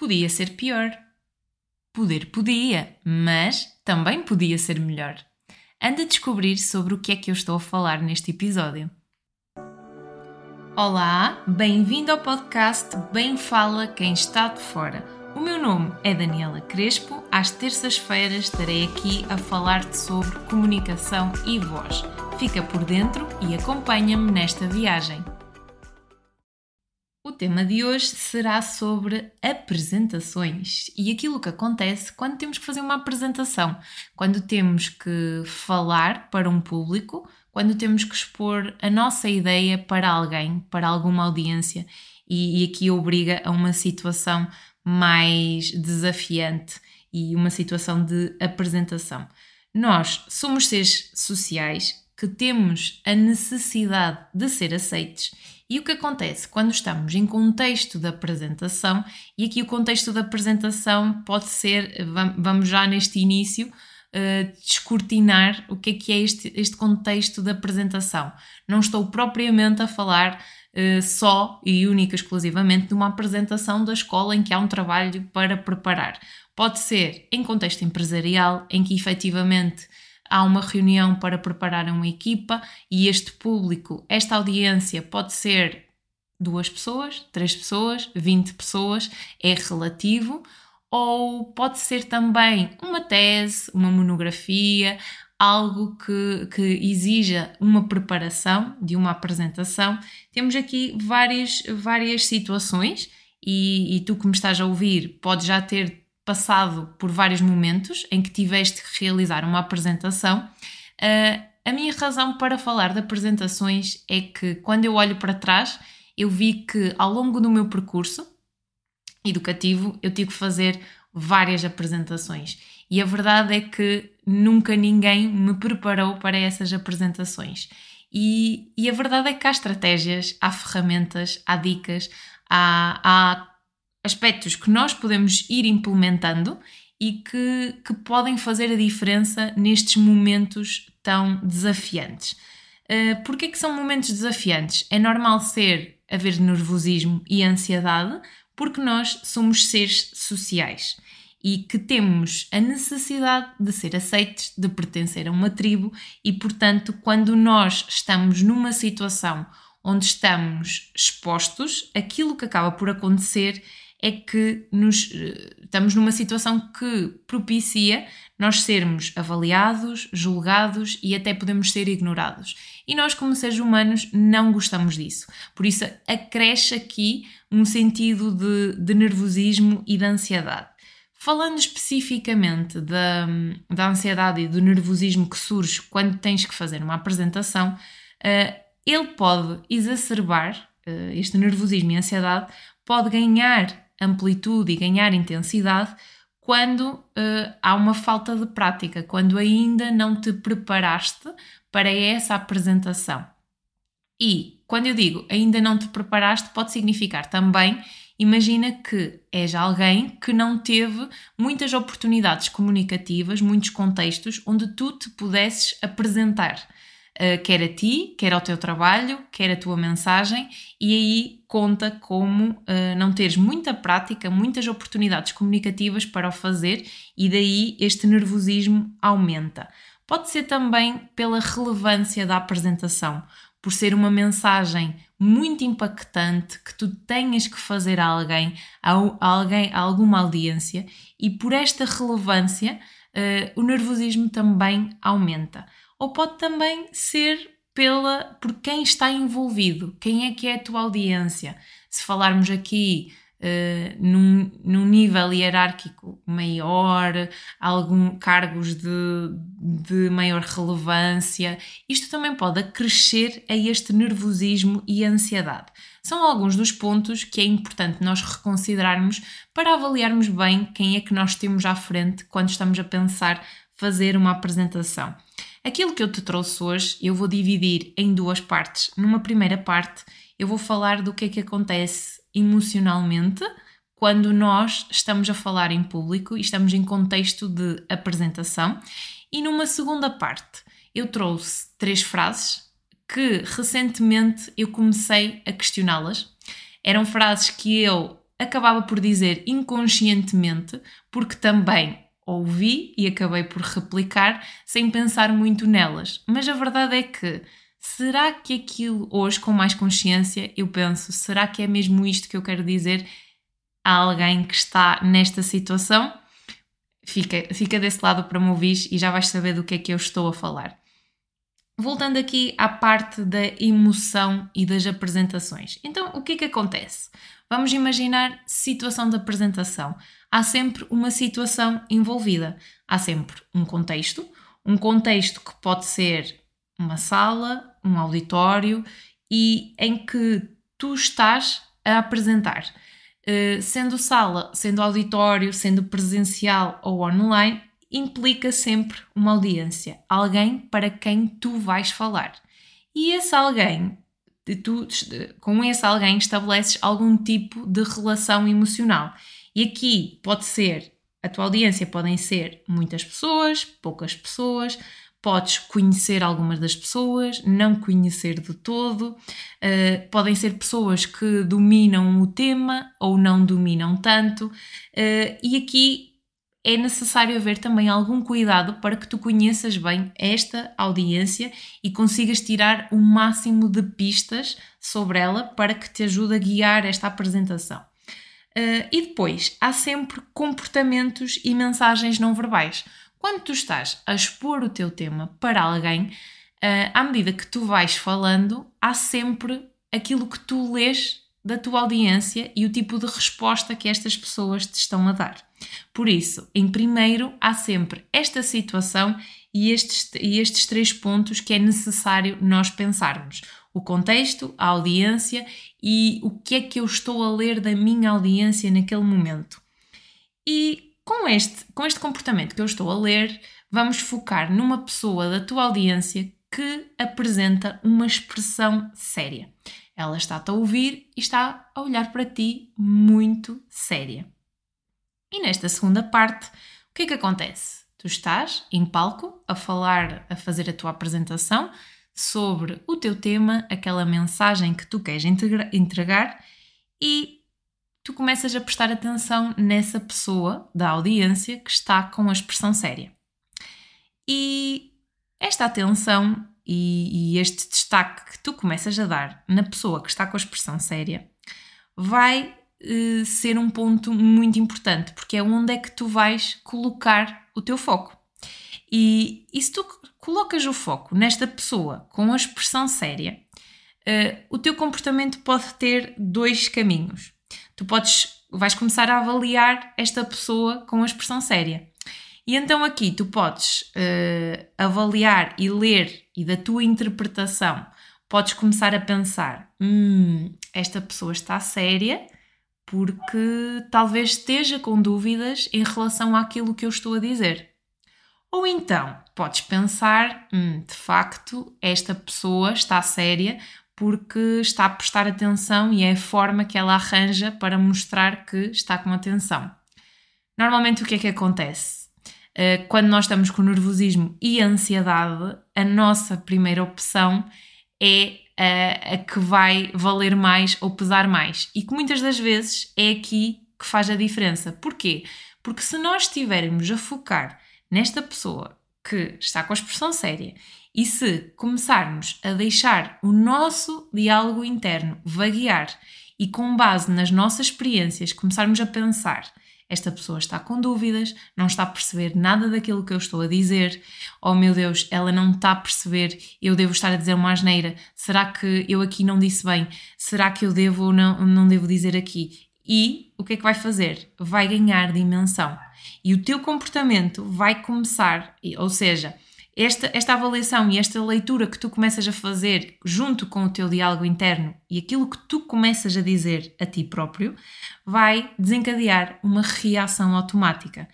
podia ser pior. Poder podia, mas também podia ser melhor. Anda a descobrir sobre o que é que eu estou a falar neste episódio. Olá, bem-vindo ao podcast Bem Fala Quem Está de Fora. O meu nome é Daniela Crespo. Às terças-feiras estarei aqui a falar-te sobre comunicação e voz. Fica por dentro e acompanha-me nesta viagem. O tema de hoje será sobre apresentações e aquilo que acontece quando temos que fazer uma apresentação, quando temos que falar para um público, quando temos que expor a nossa ideia para alguém, para alguma audiência, e, e aqui obriga a uma situação mais desafiante e uma situação de apresentação. Nós somos seres sociais que temos a necessidade de ser aceites e o que acontece quando estamos em contexto de apresentação, e aqui o contexto da apresentação pode ser, vamos já neste início, uh, descortinar o que é que é este, este contexto de apresentação. Não estou propriamente a falar uh, só e única exclusivamente de uma apresentação da escola em que há um trabalho para preparar. Pode ser em contexto empresarial, em que efetivamente há uma reunião para preparar uma equipa e este público, esta audiência pode ser duas pessoas, três pessoas, vinte pessoas, é relativo, ou pode ser também uma tese, uma monografia, algo que, que exija uma preparação de uma apresentação. Temos aqui várias, várias situações e, e tu que me estás a ouvir pode já ter passado por vários momentos em que tiveste que realizar uma apresentação. Uh, a minha razão para falar de apresentações é que quando eu olho para trás, eu vi que ao longo do meu percurso educativo eu tive que fazer várias apresentações. E a verdade é que nunca ninguém me preparou para essas apresentações. E, e a verdade é que há estratégias, há ferramentas, há dicas, há, há aspectos que nós podemos ir implementando e que, que podem fazer a diferença nestes momentos tão desafiantes. Uh, Porquê que são momentos desafiantes? É normal ser haver nervosismo e ansiedade porque nós somos seres sociais e que temos a necessidade de ser aceites, de pertencer a uma tribo e, portanto, quando nós estamos numa situação onde estamos expostos, aquilo que acaba por acontecer é que nos, eh, estamos numa situação que propicia nós sermos avaliados, julgados e até podemos ser ignorados. E nós, como seres humanos, não gostamos disso. Por isso, acresce aqui um sentido de, de nervosismo e de ansiedade. Falando especificamente da, da ansiedade e do nervosismo que surge quando tens que fazer uma apresentação, uh, ele pode exacerbar, uh, este nervosismo e ansiedade, pode ganhar amplitude e ganhar intensidade quando uh, há uma falta de prática, quando ainda não te preparaste para essa apresentação. E quando eu digo ainda não te preparaste, pode significar também, imagina que és alguém que não teve muitas oportunidades comunicativas, muitos contextos onde tu te pudesses apresentar. Uh, quer a ti, quer ao teu trabalho, quer a tua mensagem, e aí conta como uh, não teres muita prática, muitas oportunidades comunicativas para o fazer, e daí este nervosismo aumenta. Pode ser também pela relevância da apresentação, por ser uma mensagem muito impactante que tu tenhas que fazer a alguém, a, alguém, a alguma audiência, e por esta relevância uh, o nervosismo também aumenta ou pode também ser pela por quem está envolvido, quem é que é a tua audiência. Se falarmos aqui uh, num, num nível hierárquico maior, algum cargos de, de maior relevância, isto também pode acrescer a este nervosismo e ansiedade. São alguns dos pontos que é importante nós reconsiderarmos para avaliarmos bem quem é que nós temos à frente quando estamos a pensar fazer uma apresentação. Aquilo que eu te trouxe hoje eu vou dividir em duas partes. Numa primeira parte, eu vou falar do que é que acontece emocionalmente quando nós estamos a falar em público e estamos em contexto de apresentação. E numa segunda parte, eu trouxe três frases que recentemente eu comecei a questioná-las. Eram frases que eu acabava por dizer inconscientemente, porque também ouvi e acabei por replicar sem pensar muito nelas. Mas a verdade é que será que aquilo hoje, com mais consciência, eu penso, será que é mesmo isto que eu quero dizer a alguém que está nesta situação? Fica, fica desse lado para me ouvir e já vais saber do que é que eu estou a falar. Voltando aqui à parte da emoção e das apresentações. Então, o que é que acontece? Vamos imaginar situação de apresentação. Há sempre uma situação envolvida. Há sempre um contexto, um contexto que pode ser uma sala, um auditório e em que tu estás a apresentar. Uh, sendo sala, sendo auditório, sendo presencial ou online, implica sempre uma audiência, alguém para quem tu vais falar. E esse alguém, tu, com esse alguém estabeleces algum tipo de relação emocional. E aqui pode ser, a tua audiência podem ser muitas pessoas, poucas pessoas, Podes conhecer algumas das pessoas, não conhecer de todo. Uh, podem ser pessoas que dominam o tema ou não dominam tanto. Uh, e aqui é necessário haver também algum cuidado para que tu conheças bem esta audiência e consigas tirar o máximo de pistas sobre ela para que te ajude a guiar esta apresentação. Uh, e depois, há sempre comportamentos e mensagens não verbais. Quando tu estás a expor o teu tema para alguém, uh, à medida que tu vais falando, há sempre aquilo que tu lês da tua audiência e o tipo de resposta que estas pessoas te estão a dar. Por isso, em primeiro, há sempre esta situação e estes, e estes três pontos que é necessário nós pensarmos: o contexto, a audiência e o que é que eu estou a ler da minha audiência naquele momento. E com este, com este comportamento que eu estou a ler, vamos focar numa pessoa da tua audiência que apresenta uma expressão séria. Ela está-te a ouvir e está a olhar para ti muito séria. E nesta segunda parte, o que é que acontece? Tu estás em palco a falar, a fazer a tua apresentação sobre o teu tema, aquela mensagem que tu queres entregar e tu começas a prestar atenção nessa pessoa da audiência que está com a expressão séria. E esta atenção e, e, este destaque que tu começas a dar na pessoa que está com a expressão séria vai uh, ser um ponto muito importante, porque é onde é que tu vais colocar o teu foco. E, e se tu colocas o foco nesta pessoa com a expressão séria, uh, o teu comportamento pode ter dois caminhos tu podes, vais começar a avaliar esta pessoa com a expressão séria. E então aqui tu podes uh, avaliar e ler e da tua interpretação podes começar a pensar: hum, esta pessoa está séria porque talvez esteja com dúvidas em relação àquilo que eu estou a dizer. Ou então podes pensar: hum, de facto, esta pessoa está séria porque está a prestar atenção e é a forma que ela arranja para mostrar que está com atenção. Normalmente, o que é que acontece? Eh, quando nós estamos com nervosismo e ansiedade, a nossa primeira opção é a, a que vai valer mais ou pesar mais. E que muitas das vezes é aqui que faz a diferença. Porquê? Porque se nós estivermos a focar nesta pessoa que está com a expressão séria e se começarmos a deixar o nosso diálogo interno vaguear e, com base nas nossas experiências, começarmos a pensar: esta pessoa está com dúvidas, não está a perceber nada daquilo que eu estou a dizer, oh meu Deus, ela não está a perceber, eu devo estar a dizer uma asneira, será que eu aqui não disse bem? Será que eu devo ou não, não devo dizer aqui? E o que é que vai fazer? Vai ganhar dimensão. E o teu comportamento vai começar, ou seja, esta, esta avaliação e esta leitura que tu começas a fazer junto com o teu diálogo interno e aquilo que tu começas a dizer a ti próprio vai desencadear uma reação automática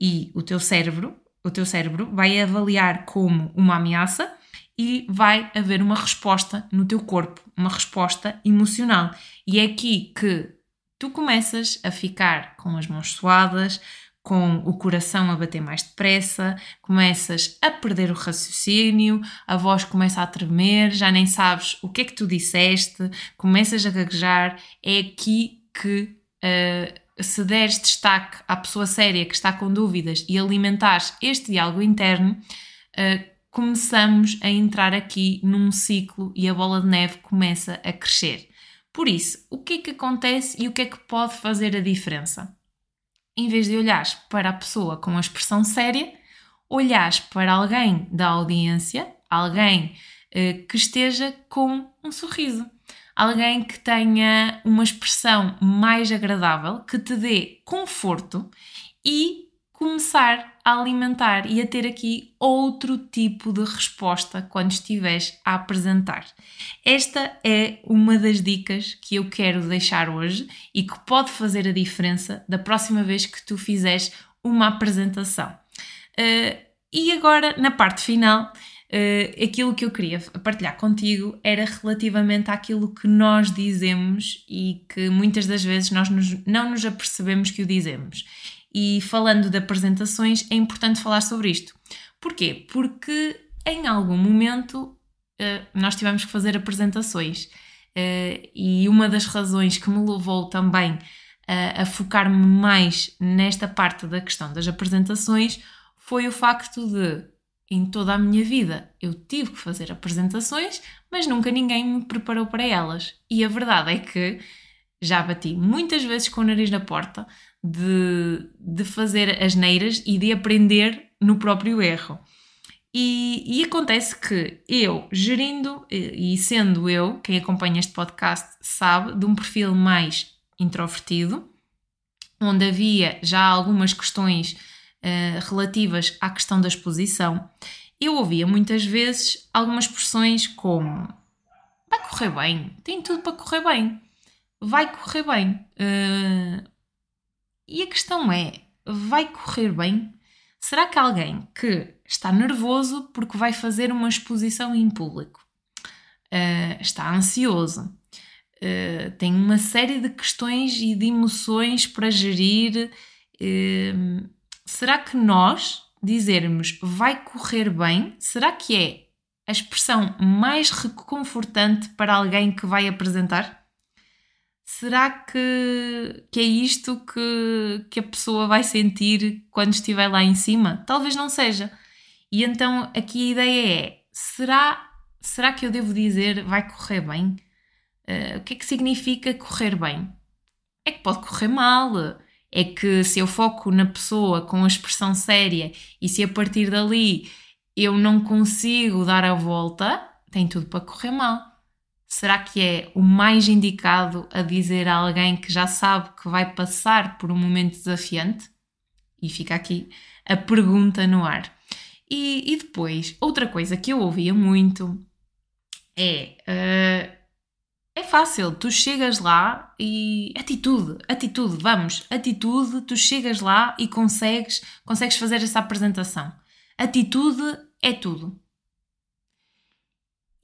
e o teu cérebro, o teu cérebro vai avaliar como uma ameaça e vai haver uma resposta no teu corpo, uma resposta emocional. E é aqui que tu começas a ficar com as mãos suadas, com o coração a bater mais depressa, começas a perder o raciocínio, a voz começa a tremer, já nem sabes o que é que tu disseste, começas a gaguejar. É aqui que uh, se deres destaque à pessoa séria que está com dúvidas e alimentares este diálogo interno, uh, começamos a entrar aqui num ciclo e a bola de neve começa a crescer. Por isso, o que é que acontece e o que é que pode fazer a diferença? Em vez de olhares para a pessoa com a expressão séria, olhares para alguém da audiência, alguém uh, que esteja com um sorriso. Alguém que tenha uma expressão mais agradável, que te dê conforto e começar a alimentar e a ter aqui outro tipo de resposta quando estiveres a apresentar. Esta é uma das dicas que eu quero deixar hoje e que pode fazer a diferença da próxima vez que tu fizeres uma apresentação. Uh, e agora, na parte final, uh, aquilo que eu queria partilhar contigo era relativamente àquilo que nós dizemos e que muitas das vezes nós nos, não nos apercebemos que o dizemos. E falando de apresentações, é importante falar sobre isto. Porquê? Porque em algum momento uh, nós tivemos que fazer apresentações. Uh, e uma das razões que me levou também a focar-me mais nesta parte da questão das apresentações foi o facto de em toda a minha vida eu tive que fazer apresentações, mas nunca ninguém me preparou para elas. E a verdade é que já bati muitas vezes com o nariz na porta de, de fazer as neiras e de aprender no próprio erro. E, e, acontece que eu, gerindo e sendo eu, quem acompanha este podcast sabe, de um perfil mais introvertido, onde havia já algumas questões uh, relativas à questão da exposição, eu ouvia muitas vezes algumas expressões como vai correr bem, tem tudo para correr bem, vai correr bem. Uh, e a questão é: vai correr bem? Será que alguém que está nervoso porque vai fazer uma exposição em público, uh, está ansioso, uh, tem uma série de questões e de emoções para gerir, uh, será que nós dizermos vai correr bem, será que é a expressão mais reconfortante para alguém que vai apresentar? Será que, que é isto que, que a pessoa vai sentir quando estiver lá em cima? Talvez não seja. E então aqui a ideia é: será, será que eu devo dizer vai correr bem? Uh, o que é que significa correr bem? É que pode correr mal, é que se eu foco na pessoa com a expressão séria e se a partir dali eu não consigo dar a volta, tem tudo para correr mal. Será que é o mais indicado a dizer a alguém que já sabe que vai passar por um momento desafiante? E fica aqui a pergunta no ar. E, e depois, outra coisa que eu ouvia muito é. Uh, é fácil, tu chegas lá e atitude, atitude, vamos, atitude, tu chegas lá e consegues, consegues fazer essa apresentação. Atitude é tudo.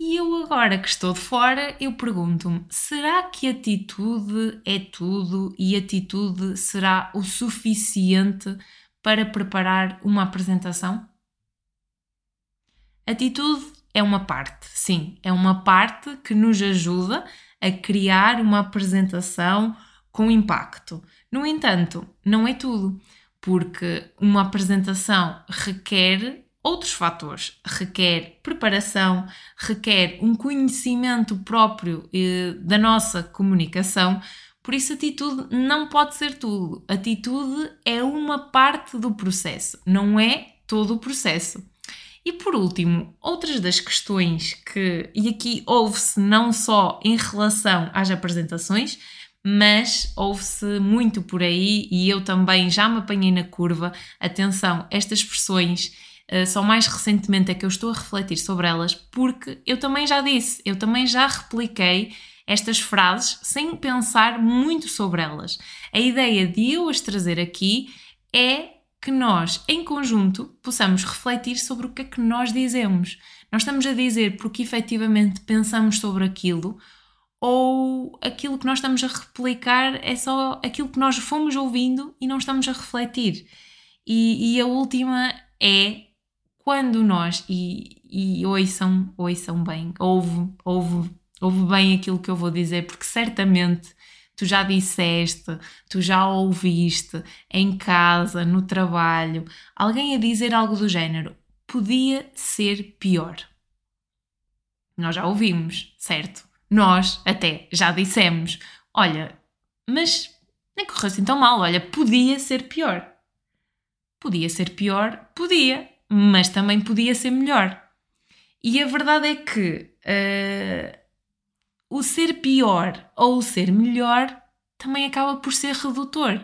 E eu agora que estou de fora, eu pergunto-me, será que atitude é tudo e atitude será o suficiente para preparar uma apresentação? Atitude é uma parte, sim, é uma parte que nos ajuda a criar uma apresentação com impacto. No entanto, não é tudo, porque uma apresentação requer outros fatores. Requer preparação, requer um conhecimento próprio eh, da nossa comunicação. Por isso, atitude não pode ser tudo. Atitude é uma parte do processo, não é todo o processo. E por último, outras das questões que, e aqui ouve-se não só em relação às apresentações, mas ouve-se muito por aí e eu também já me apanhei na curva. Atenção, estas expressões uh, só mais recentemente é que eu estou a refletir sobre elas, porque eu também já disse, eu também já repliquei estas frases sem pensar muito sobre elas. A ideia de eu as trazer aqui é que nós, em conjunto, possamos refletir sobre o que é que nós dizemos. Nós estamos a dizer porque efetivamente pensamos sobre aquilo ou aquilo que nós estamos a replicar é só aquilo que nós fomos ouvindo e não estamos a refletir. E, e a última é quando nós, e, e ouçam, ouçam bem, ouve, ouve, ouve bem aquilo que eu vou dizer, porque certamente tu já disseste, tu já ouviste em casa, no trabalho, alguém a dizer algo do género: podia ser pior. Nós já ouvimos, certo? Nós até já dissemos: olha, mas nem correu assim tão mal, olha, podia ser pior. Podia ser pior, podia, mas também podia ser melhor. E a verdade é que uh, o ser pior ou o ser melhor também acaba por ser redutor.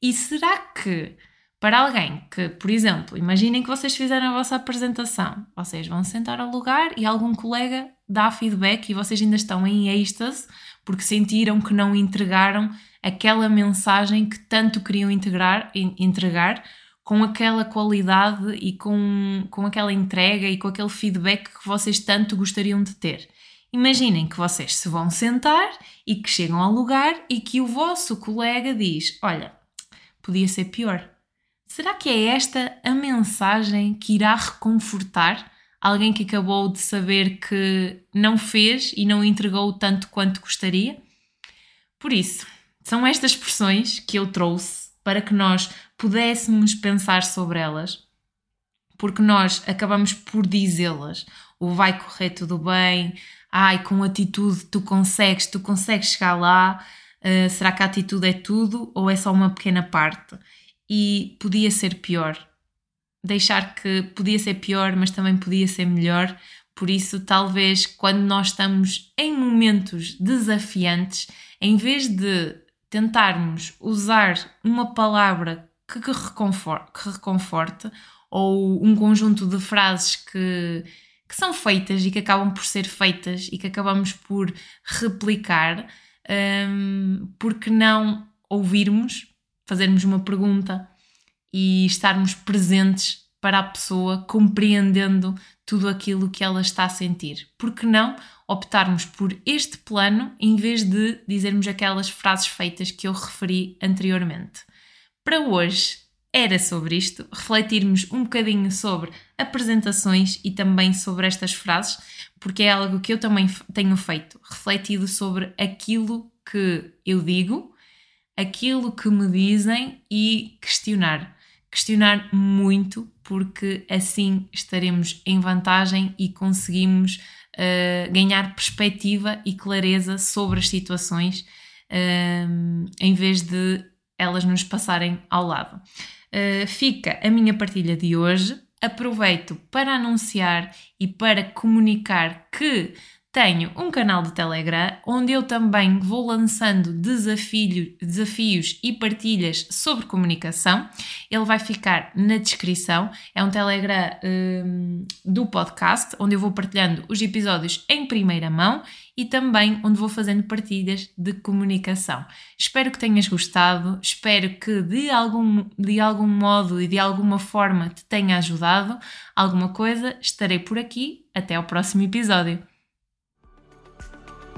E será que para alguém que, por exemplo, imaginem que vocês fizeram a vossa apresentação, vocês vão sentar ao lugar e algum colega dá feedback e vocês ainda estão em êxtase porque sentiram que não entregaram aquela mensagem que tanto queriam integrar, entregar com aquela qualidade e com, com aquela entrega e com aquele feedback que vocês tanto gostariam de ter. Imaginem que vocês se vão sentar e que chegam ao lugar e que o vosso colega diz: Olha, podia ser pior. Será que é esta a mensagem que irá reconfortar alguém que acabou de saber que não fez e não entregou tanto quanto gostaria? Por isso, são estas expressões que eu trouxe para que nós pudéssemos pensar sobre elas, porque nós acabamos por dizê-las. O vai correr tudo bem, ai, com atitude tu consegues, tu consegues chegar lá. Uh, será que a atitude é tudo ou é só uma pequena parte? E podia ser pior. Deixar que podia ser pior, mas também podia ser melhor. Por isso, talvez quando nós estamos em momentos desafiantes, em vez de tentarmos usar uma palavra que, que, reconforte, que reconforte ou um conjunto de frases que, que são feitas e que acabam por ser feitas e que acabamos por replicar, um, porque não ouvirmos, fazermos uma pergunta e estarmos presentes para a pessoa, compreendendo tudo aquilo que ela está a sentir. Porque não optarmos por este plano em vez de dizermos aquelas frases feitas que eu referi anteriormente? Para hoje era sobre isto, refletirmos um bocadinho sobre apresentações e também sobre estas frases, porque é algo que eu também tenho feito, refletido sobre aquilo que eu digo, aquilo que me dizem e questionar questionar muito, porque assim estaremos em vantagem e conseguimos uh, ganhar perspectiva e clareza sobre as situações, uh, em vez de elas nos passarem ao lado. Uh, fica a minha partilha de hoje. Aproveito para anunciar e para comunicar que tenho um canal de Telegram onde eu também vou lançando desafio, desafios e partilhas sobre comunicação. Ele vai ficar na descrição. É um Telegram um, do podcast onde eu vou partilhando os episódios em primeira mão e também onde vou fazendo partilhas de comunicação. Espero que tenhas gostado, espero que de algum, de algum modo e de alguma forma te tenha ajudado. Alguma coisa, estarei por aqui. Até ao próximo episódio.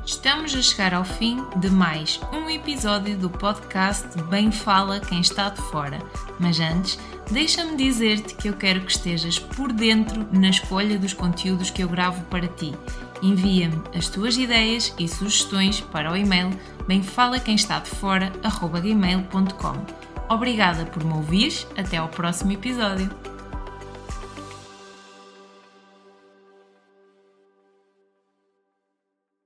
Estamos a chegar ao fim de mais um episódio do podcast Bem Fala Quem Está de Fora. Mas antes, deixa-me dizer-te que eu quero que estejas por dentro na escolha dos conteúdos que eu gravo para ti. Envia-me as tuas ideias e sugestões para o e-mail bemfalaquemestadefora.gmail.com Obrigada por me ouvires, até ao próximo episódio.